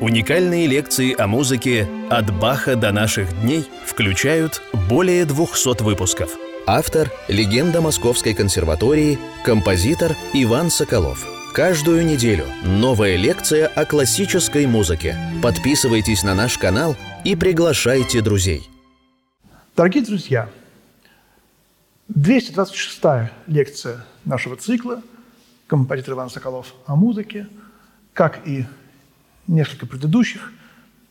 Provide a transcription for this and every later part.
Уникальные лекции о музыке «От Баха до наших дней» включают более 200 выпусков. Автор – легенда Московской консерватории, композитор Иван Соколов. Каждую неделю новая лекция о классической музыке. Подписывайтесь на наш канал и приглашайте друзей. Дорогие друзья, 226-я лекция нашего цикла «Композитор Иван Соколов о музыке», как и несколько предыдущих,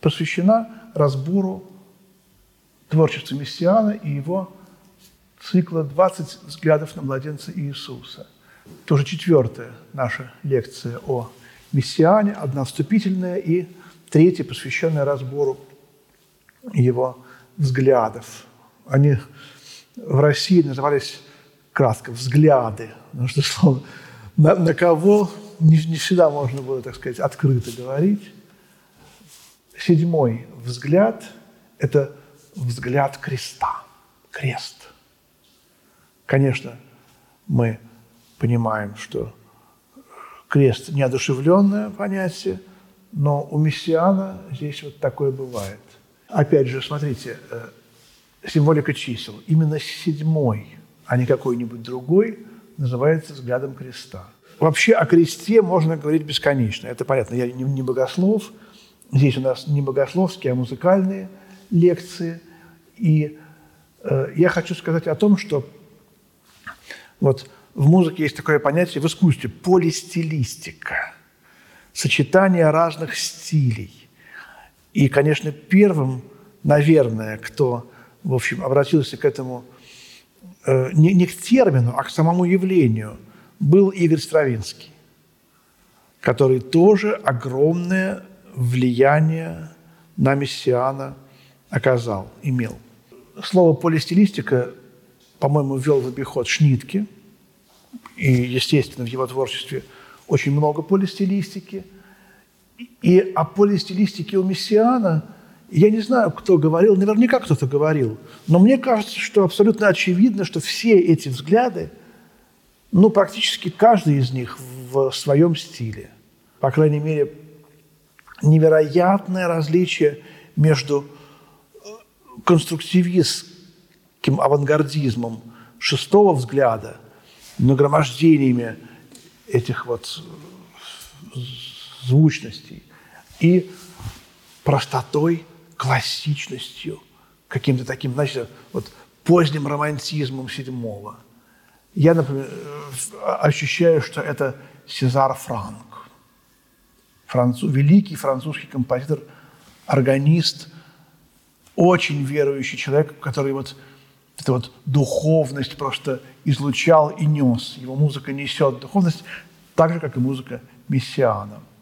посвящена разбору творчества Мессиана и его цикла «20 взглядов на младенца Иисуса». Тоже четвертая наша лекция о Мессиане, одна вступительная и третья, посвященная разбору его взглядов. Они в России назывались кратко «взгляды», потому что слово на, на кого не, не всегда можно было, так сказать, открыто говорить. Седьмой взгляд – это взгляд креста, крест. Конечно, мы понимаем, что крест – неодушевленное понятие, но у мессиана здесь вот такое бывает. Опять же, смотрите, э, символика чисел. Именно седьмой, а не какой-нибудь другой, называется взглядом креста. Вообще о кресте можно говорить бесконечно. Это понятно, я не, богослов. Здесь у нас не богословские, а музыкальные лекции. И э, я хочу сказать о том, что вот в музыке есть такое понятие, в искусстве – полистилистика. Сочетание разных стилей. И, конечно, первым, наверное, кто, в общем, обратился к этому э, не, не к термину, а к самому явлению – был Игорь Стравинский, который тоже огромное влияние на мессиана оказал, имел. Слово полистилистика, по-моему, ввел в обиход Шнитке, и, естественно, в его творчестве очень много полистилистики. И о полистилистике у мессиана я не знаю, кто говорил, наверняка кто-то говорил, но мне кажется, что абсолютно очевидно, что все эти взгляды – ну, практически каждый из них в своем стиле. По крайней мере, невероятное различие между э, конструктивистским авангардизмом шестого взгляда, нагромождениями этих вот э, звучностей и простотой, классичностью, каким-то таким, значит, вот поздним романтизмом седьмого – я, например, ощущаю, что это Сезар Франк, француз, великий французский композитор, органист, очень верующий человек, который вот эту вот духовность просто излучал и нес. Его музыка несет духовность так же, как и музыка Мессиана –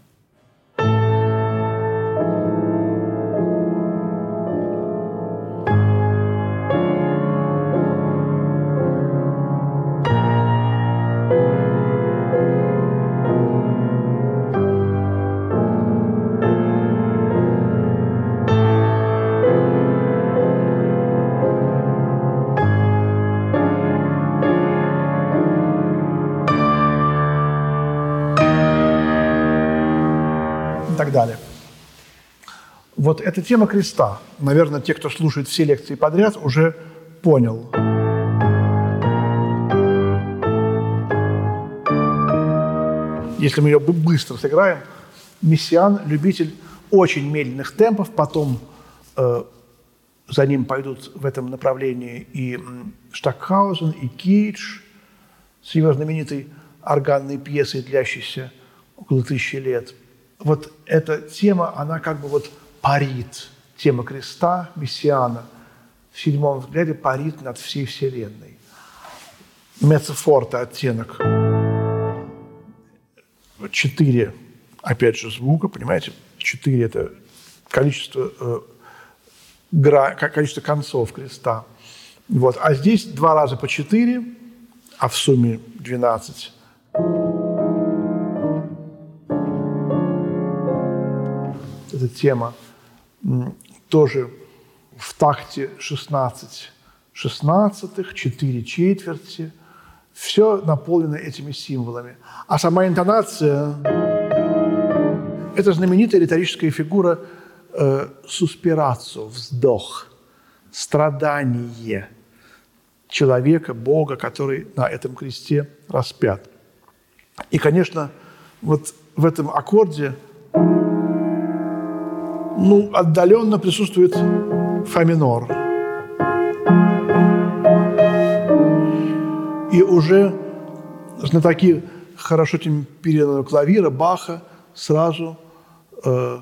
Вот эта тема креста, наверное, те, кто слушает все лекции подряд, уже понял. Если мы ее быстро сыграем, Мессиан – любитель очень медленных темпов, потом э, за ним пойдут в этом направлении и Штакхаузен, и Кейдж с его знаменитой органной пьесой, длящейся около тысячи лет – вот эта тема, она как бы вот парит. Тема креста, мессиана в седьмом взгляде парит над всей Вселенной. Мецефорта оттенок. Четыре, опять же, звука, понимаете? Четыре – это количество, э, гра, количество концов креста. Вот. А здесь два раза по четыре, а в сумме двенадцать. эта тема тоже в такте 16 шестнадцатых, 4 четверти. Все наполнено этими символами. А сама интонация – это знаменитая риторическая фигура э, суспирацию, вздох, страдание человека, Бога, который на этом кресте распят. И, конечно, вот в этом аккорде ну, отдаленно присутствует фа минор. И уже знатоки хорошо темперированного клавира Баха сразу э,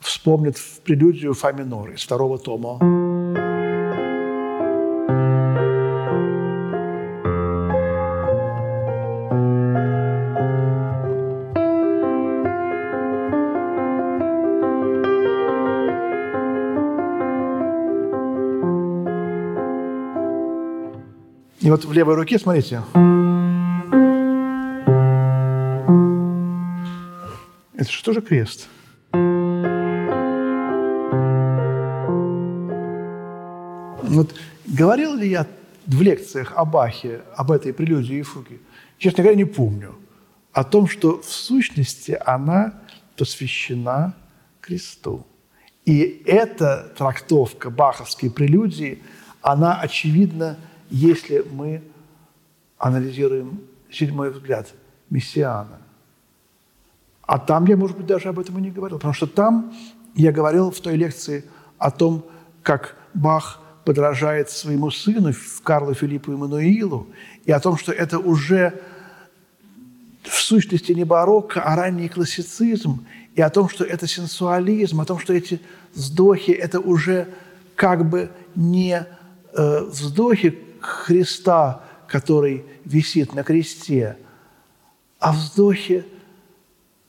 вспомнят в прелюдию фа минор из второго тома. И вот в левой руке, смотрите, это же крест? Вот говорил ли я в лекциях о Бахе, об этой прелюдии и фуге? Честно говоря, не помню. О том, что в сущности она посвящена кресту. И эта трактовка баховской прелюдии, она, очевидно, если мы анализируем седьмой взгляд Мессиана. А там я, может быть, даже об этом и не говорил, потому что там я говорил в той лекции о том, как Бах подражает своему сыну Карлу Филиппу Эммануилу, и о том, что это уже в сущности не барокко, а ранний классицизм, и о том, что это сенсуализм, о том, что эти вздохи – это уже как бы не э, вздохи Христа, который висит на кресте, а вздохе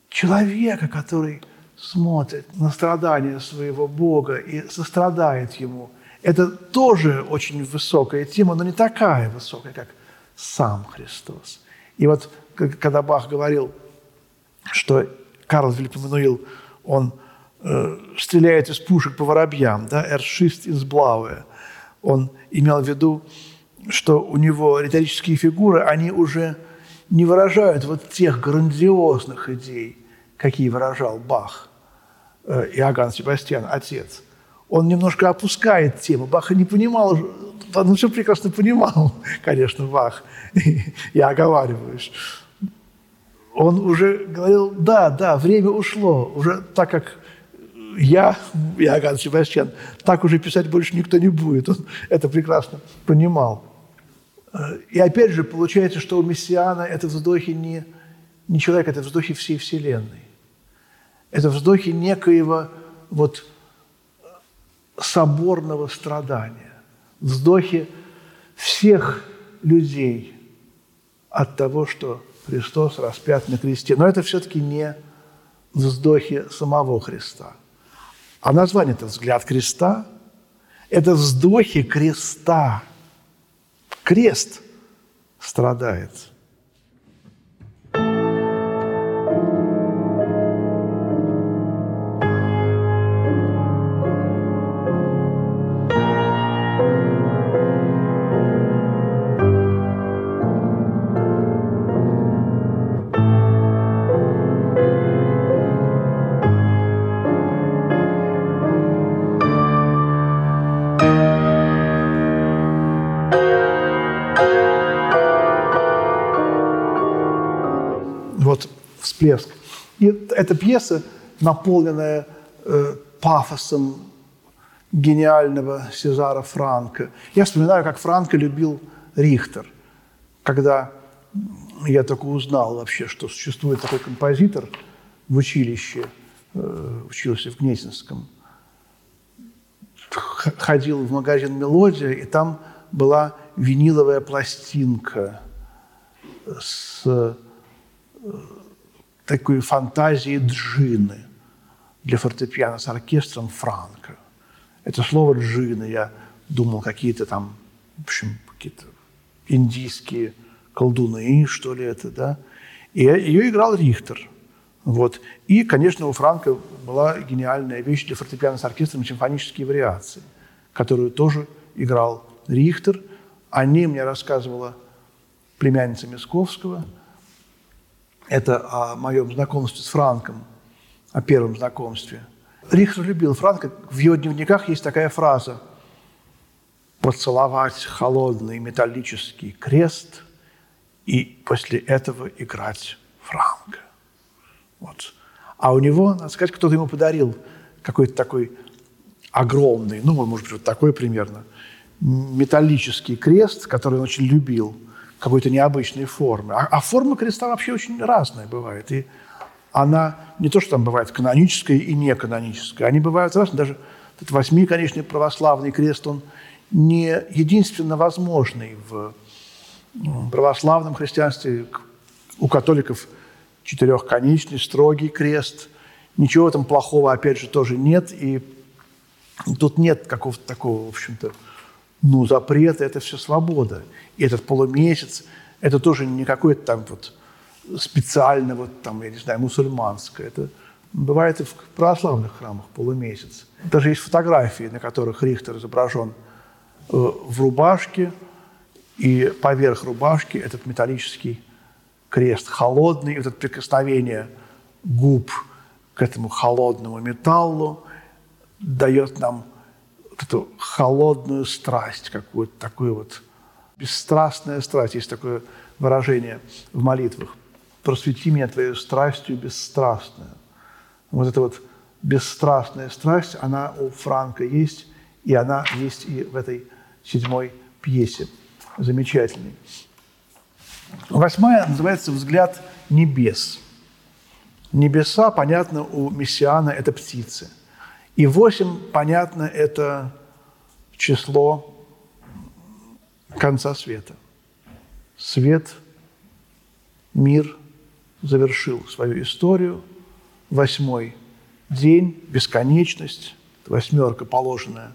человека, который смотрит на страдания своего Бога и сострадает ему. Это тоже очень высокая тема, но не такая высокая, как сам Христос. И вот когда Бах говорил, что Карл Филипп Эммануил, он э, стреляет из пушек по воробьям, да, «Эршист из Блауэ», он имел в виду что у него риторические фигуры, они уже не выражают вот тех грандиозных идей, какие выражал Бах, э, Иоганн Себастьян, отец. Он немножко опускает тему. Бах не понимал, он все прекрасно понимал, конечно, Бах, я оговариваюсь. Он уже говорил, да, да, время ушло, уже так как я, Иоганн Себастьян, так уже писать больше никто не будет. Он это прекрасно понимал. Э, и опять же, получается, что у Мессиана это вздохи не, не человека, это вздохи всей Вселенной. Это вздохи некоего вот соборного страдания, вздохи всех людей от того, что Христос распят на кресте. Но это все-таки не вздохи самого Христа. А название – это «Взгляд креста», это вздохи креста – крест страдает – всплеск. И эта пьеса, наполненная э, пафосом гениального Сезара Франка. Я вспоминаю, как Франко любил Рихтер, когда я только узнал вообще, что существует такой композитор в училище, э, учился в Гнесинском. Ходил в магазин «Мелодия», и там была виниловая пластинка с такой фантазии джины для фортепиано с оркестром Франко. Это слово джины, я думал, какие-то там, в общем, какие-то индийские колдуны, что ли это, да. И ее играл Рихтер. Вот. И, конечно, у Франка была гениальная вещь для фортепиано с оркестром симфонические вариации, которую тоже играл Рихтер. О ней мне рассказывала племянница Мисковского – это о моем знакомстве с Франком. о первом знакомстве. Рихтер любил Франка. В его дневниках есть такая фраза «поцеловать холодный металлический крест и после этого играть Франка». Вот. А у него, надо сказать, кто-то ему подарил какой-то такой огромный, ну, может быть, вот такой примерно, металлический крест, который он очень любил, какой-то необычной формы. А, а форма креста вообще очень разная бывает. И она не то, что там бывает каноническая и неканоническая, они бывают разные. Даже этот восьмиконечный православный крест, он не единственно возможный в православном христианстве. У католиков четырехконечный, строгий крест. Ничего там плохого, опять же, тоже нет. И тут нет какого-то такого, в общем-то, ну, запрета, это все свобода. И этот полумесяц, это тоже не какой-то там вот специально, вот там, я не знаю, мусульманское. Это бывает и в православных храмах полумесяц. Даже есть фотографии, на которых Рихтер изображен э, в рубашке, и поверх рубашки этот металлический крест холодный, и вот это прикосновение губ к этому холодному металлу дает нам вот эту холодную страсть, какую-то такую вот бесстрастная страсть. Есть такое выражение в молитвах. «Просвети меня твоей страстью бесстрастную». Вот эта вот бесстрастная страсть, она у Франка есть, и она есть и в этой седьмой пьесе. Замечательный. Восьмая называется «Взгляд небес». Небеса, понятно, у Мессиана – это птицы. И восемь, понятно, это число конца света. Свет, мир завершил свою историю. Восьмой день, бесконечность, восьмерка, положенная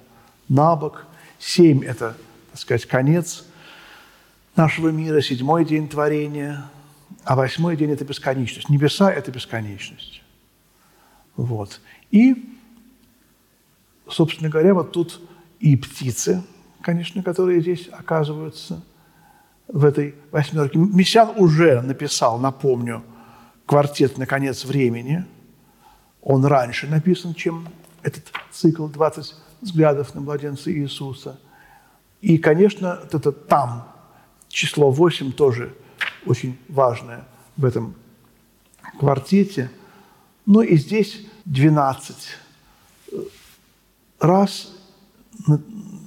на бок. Семь – это, так сказать, конец – нашего мира, седьмой день творения, а восьмой день – это бесконечность. Небеса – это бесконечность. Вот. И, собственно говоря, вот тут и птицы, конечно, которые здесь оказываются в этой восьмерке. Мессиан уже написал, напомню, квартет «Наконец времени». Он раньше написан, чем этот цикл «20 взглядов на младенца Иисуса». И, конечно, это там число 8 тоже очень важное в этом квартете. Ну и здесь 12 раз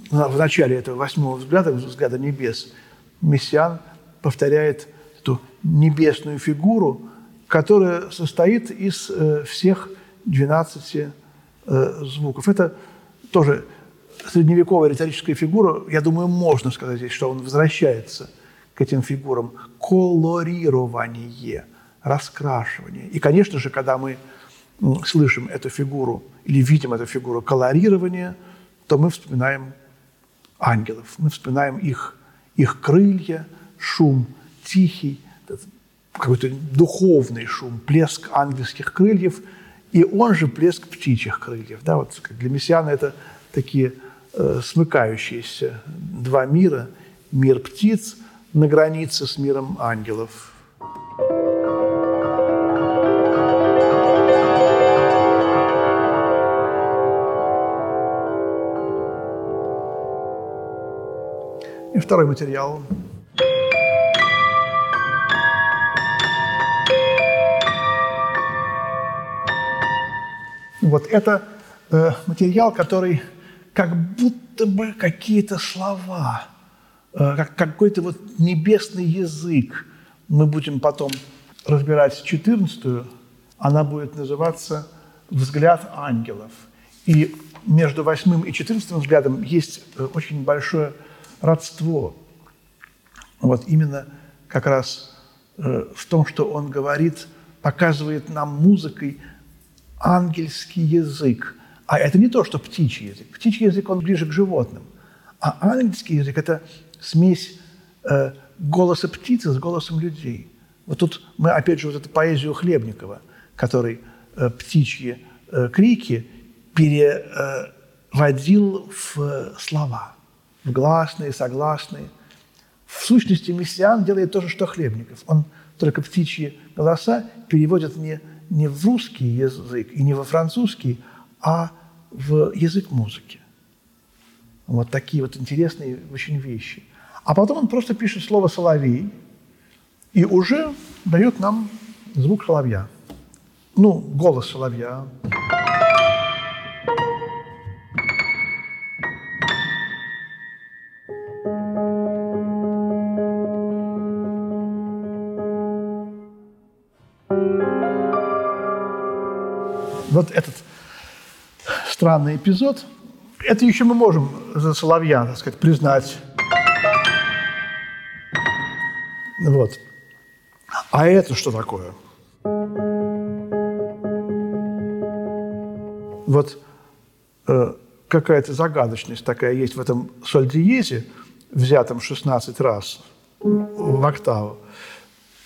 в начале этого восьмого взгляда, взгляда небес, Мессиан повторяет эту небесную фигуру, которая состоит из э, всех 12 э, звуков. Это тоже средневековая риторическая фигура, я думаю, можно сказать здесь, что он возвращается к этим фигурам. Колорирование, раскрашивание. И, конечно же, когда мы слышим эту фигуру или видим эту фигуру колорирования, то мы вспоминаем ангелов, мы вспоминаем их, их крылья, шум тихий, какой-то духовный шум, плеск ангельских крыльев, и он же плеск птичьих крыльев. Да, вот для мессиана это такие Э, смыкающиеся два мира. Мир птиц на границе с миром ангелов. И второй материал. Вот это э, материал, который как будто бы какие-то слова, э, как какой-то вот небесный язык. Мы будем потом разбирать 14 она будет называться «Взгляд ангелов». И между восьмым и четырнадцатым взглядом есть э, очень большое родство. Вот именно как раз э, в том, что он говорит, показывает нам музыкой ангельский язык – а это не то, что птичий язык. Птичий язык, он ближе к животным. А ангельский язык – это смесь э, голоса птицы с голосом людей. Вот тут мы, опять же, вот эту поэзию Хлебникова, который э, птичьи э, крики переводил в э, слова, гласные, согласные. В сущности, мессиан делает то же, что Хлебников. Он только птичьи голоса переводит не не в русский язык и не во французский, а в язык музыки. Вот такие вот интересные очень вещи. А потом он просто пишет слово «соловей» и уже дает нам звук соловья. Ну, голос соловья. Вот этот странный эпизод, это еще мы можем за Соловья, так сказать, признать. Вот. А это что такое? Вот э, какая-то загадочность такая есть в этом соль-диезе, взятом 16 раз в октаву.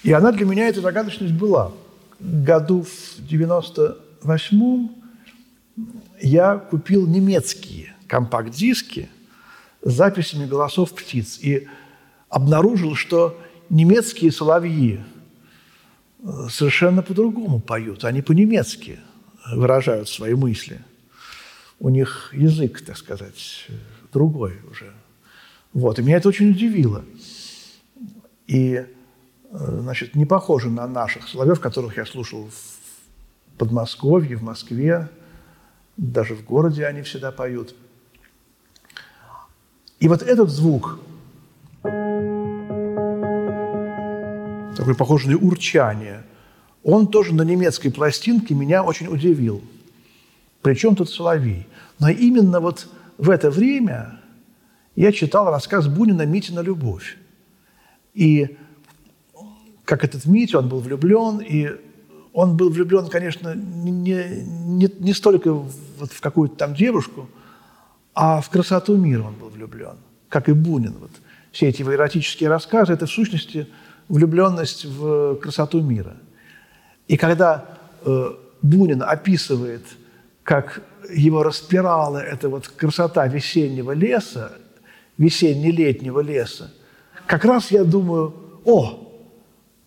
И она для меня, эта загадочность была. Году в 98-м я купил немецкие компакт-диски с записями голосов птиц и обнаружил, что немецкие соловьи э, совершенно по-другому поют, они по-немецки выражают свои мысли. У них язык, так сказать, другой уже. Вот. И меня это очень удивило. И, значит, не похоже на наших соловьев, которых я слушал в Подмосковье, в Москве, даже в городе они всегда поют. И вот этот звук, такой похожий на урчание, он тоже на немецкой пластинке меня очень удивил. Причем тут Соловей. Но именно вот в это время я читал рассказ Бунина «Митина любовь». И как этот Митя, он был влюблен, и он был влюблен, конечно, не, не, не столько вот в какую-то там девушку, а в красоту мира он был влюблен, как и Бунин. Вот все эти его эротические рассказы – это в сущности влюбленность в красоту мира. И когда э, Бунин описывает, как его распирала эта вот красота весеннего леса, весенне-летнего леса, как раз я думаю, о,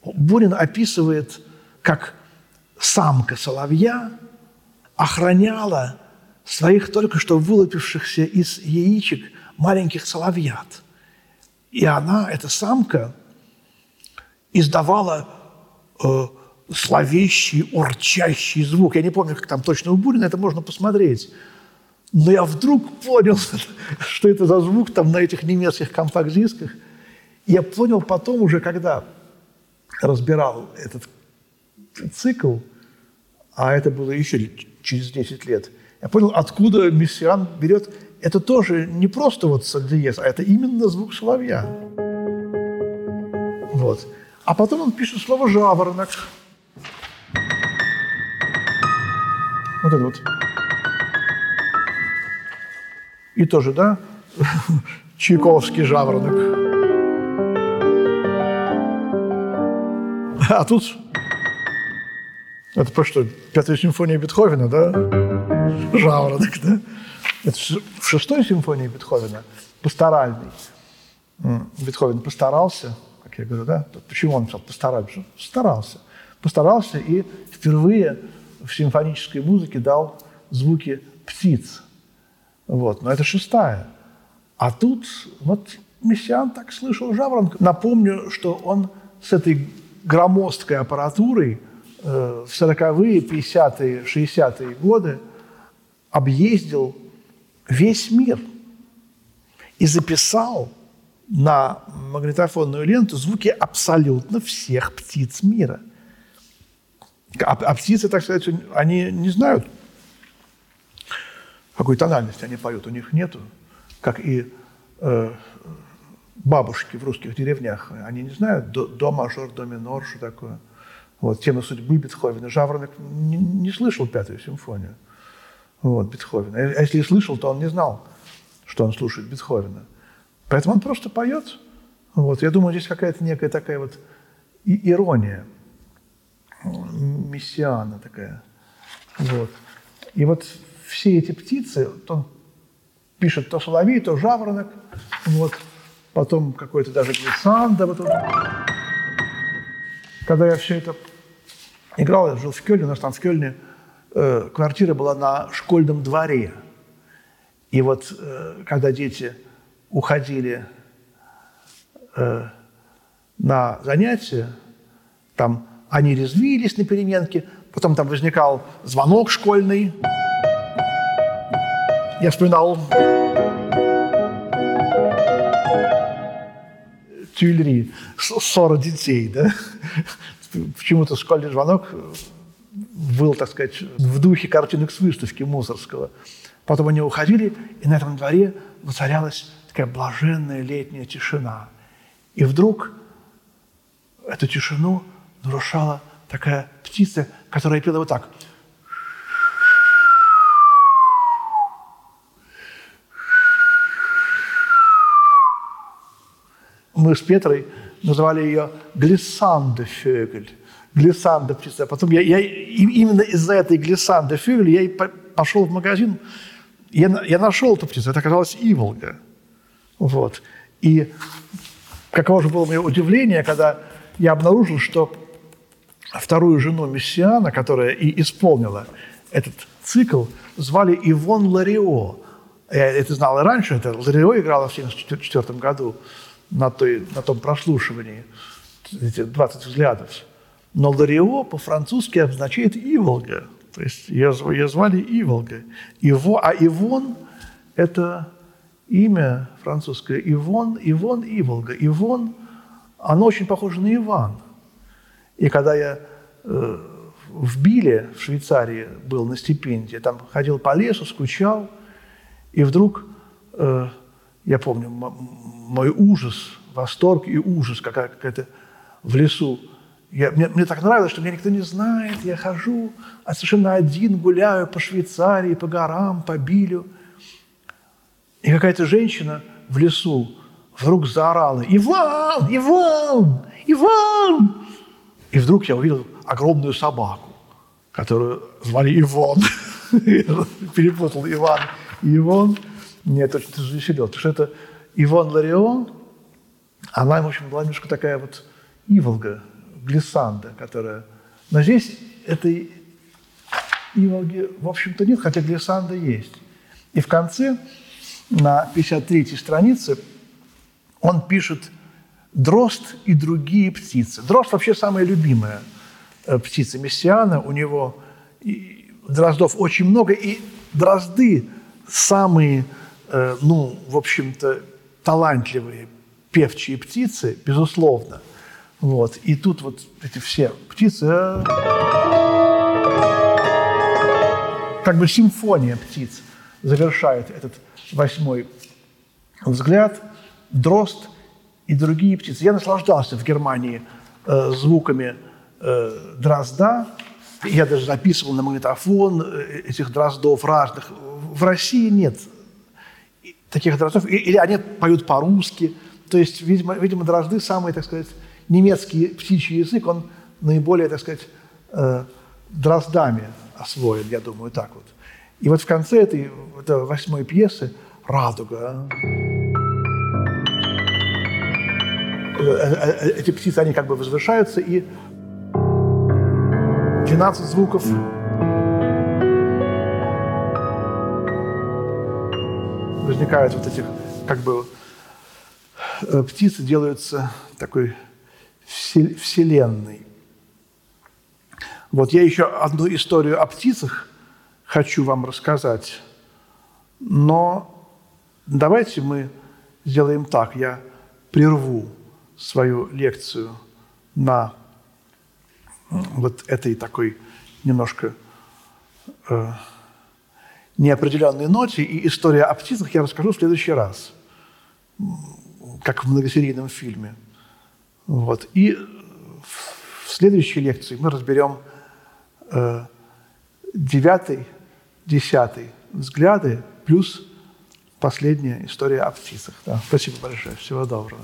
Бунин описывает, как самка соловья охраняла своих только что вылупившихся из яичек маленьких соловьят. И она, эта самка, издавала э, словещий, урчащий звук. Я не помню, как там точно у Бурина, это можно посмотреть. Но я вдруг понял, что это за звук там на этих немецких компакт-дисках. Я понял потом уже, когда разбирал этот цикл, а это было еще через 10 лет, я понял, откуда Мессиан берет. Это тоже не просто вот сальдиез, а это именно звук соловья. Вот. А потом он пишет слово «жаворонок». Вот это вот. И тоже, да, Чайковский жаворонок. А тут это про что? Пятая симфония Бетховена, да? Жаворонок, да? Это в шестой симфонии Бетховена, пасторальный. Бетховен постарался, как я говорю, да? Почему он написал постарался? Старался. Постарался и впервые в симфонической музыке дал звуки птиц. Вот. Но это шестая. А тут вот Мессиан так слышал жаворонка. Напомню, что он с этой громоздкой аппаратурой – Э, в 40-е, 50-е, 60-е годы объездил весь мир и записал на магнитофонную ленту звуки абсолютно всех птиц мира. А, а птицы, так сказать, они не знают, какой тональности они поют, у них нету, как и э, бабушки в русских деревнях, они не знают до, до мажор, до минор, что такое – вот, тема судьбы Бетховена. Жаворонок не, не слышал пятую симфонию вот, Бетховена. А если и слышал, то он не знал, что он слушает Бетховена. Поэтому он просто поет. Вот. Я думаю, здесь какая-то некая такая вот ирония мессиана такая. Вот. И вот все эти птицы, он пишет то соловей, то жаворонок, вот, потом какой-то даже глиссанда. Вот, когда я все это играл, я жил в Кёльне, у нас там в Кёльне э, квартира была на школьном дворе. И вот э, когда дети уходили э, на занятия, там они резвились на переменке, потом там возникал звонок школьный. Я вспоминал Тюильри, 40 детей, да? Почему-то школьный звонок был, так сказать, в духе картинок с выставки Мусорского. Потом они уходили, и на этом дворе воцарялась такая блаженная летняя тишина. И вдруг эту тишину нарушала такая птица, которая пела вот так. Мы с Петрой называли ее глиссандефёгель. Глиссанда птица. Потом я, я именно из-за этой глиссанды фюгель я и пошел в магазин, я, я нашел эту птицу, это оказалась иволга. Вот. И каково же было мое удивление, когда я обнаружил, что вторую жену Мессиана, которая и исполнила этот цикл, звали Ивон Ларио. Я это знал и раньше, это Ларио играла в 1974 году на, той, на том прослушивании, эти 20 взглядов. Но Ларио по-французски означает «иволга». То есть ее, ее звали Иволга. Иво, а Ивон – это имя французское. Ивон, Ивон, Иволга. Ивон, оно очень похоже на Иван. И когда я э, в Биле, в Швейцарии, был на стипендии, там ходил по лесу, скучал, и вдруг, э, я помню, мой ужас, восторг и ужас, какая-то в лесу я, мне, мне так нравилось, что меня никто не знает. Я хожу, а совершенно один гуляю по Швейцарии, по горам, по Билю. И какая-то женщина в лесу вдруг заорала «Иван! Иван! Иван!» И вдруг я увидел огромную собаку, которую звали Иван. Перепутал Иван и Иван. Меня это очень развеселило, потому что это Иван Ларион, она, в общем, была немножко такая вот иволга, глиссанда, которая... Но здесь этой иволги, в общем-то, нет, хотя глиссанда есть. И в конце, на 53-й странице, он пишет «дрозд и другие птицы». Дрозд вообще самая любимая э, птица Мессиана. У него дроздов очень много, и дрозды самые, ну, в общем-то, талантливые певчие птицы, безусловно – вот. И тут вот эти все птицы, э, как бы симфония птиц завершает этот восьмой взгляд, дрозд и другие птицы. Я наслаждался в Германии э, звуками э, дрозда. Я даже записывал на магнитофон э, этих дроздов разных. В России нет таких дроздов. Или они поют по-русски. То есть, видимо, видимо, дрозды самые, так сказать, немецкий птичий язык, он наиболее, так сказать, э, дроздами освоен, я думаю, так вот. И вот в конце этой, этой восьмой пьесы «Радуга», э, э, эти птицы, они как бы возвышаются, и 12 звуков возникают вот этих, как бы, птицы делаются такой Вселенной. Вот я еще одну историю о птицах хочу вам рассказать, но давайте мы сделаем так. Я прерву свою лекцию на вот этой такой немножко э, неопределенной ноте, и история о птицах я расскажу в следующий раз, как в многосерийном фильме – вот. И в следующей лекции мы разберем э, девятый, десятый взгляды плюс последняя история о птицах. Да. Спасибо большое. Всего доброго.